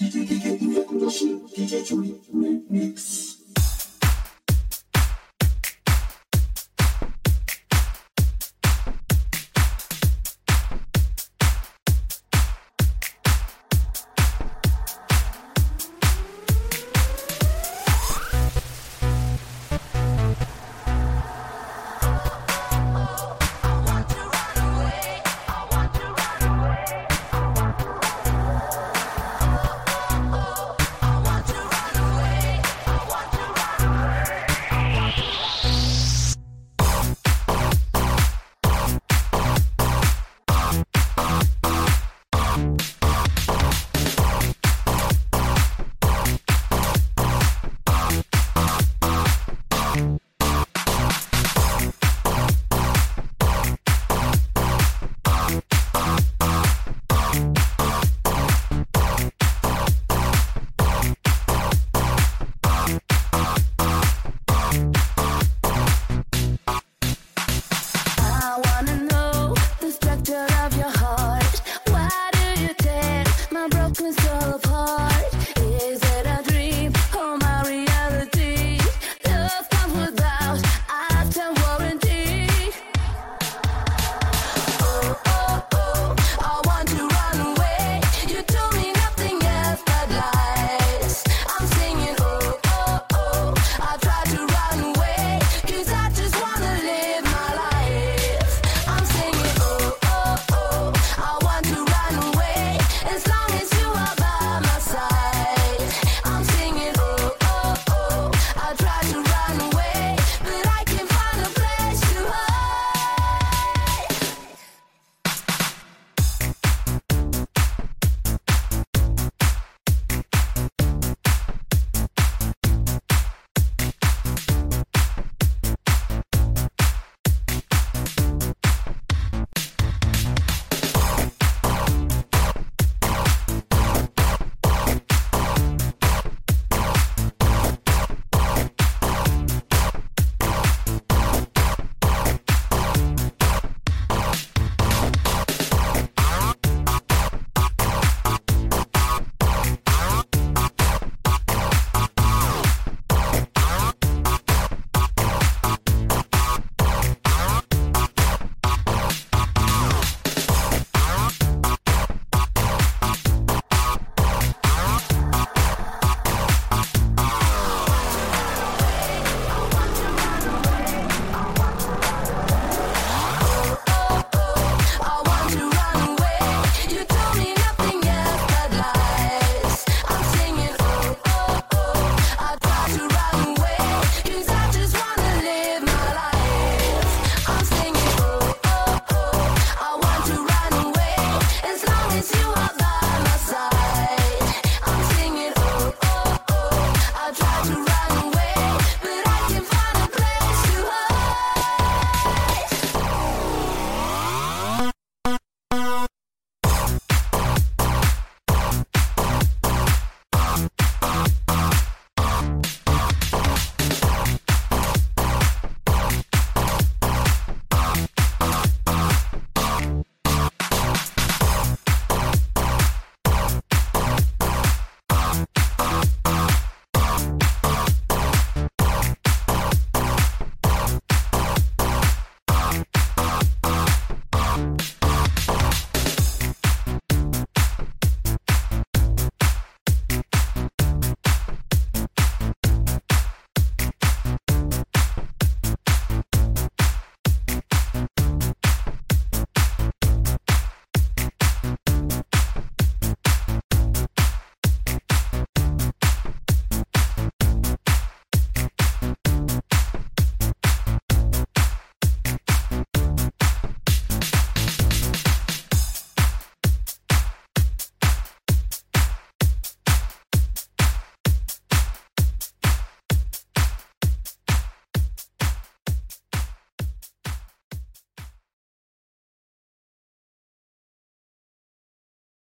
I your heart.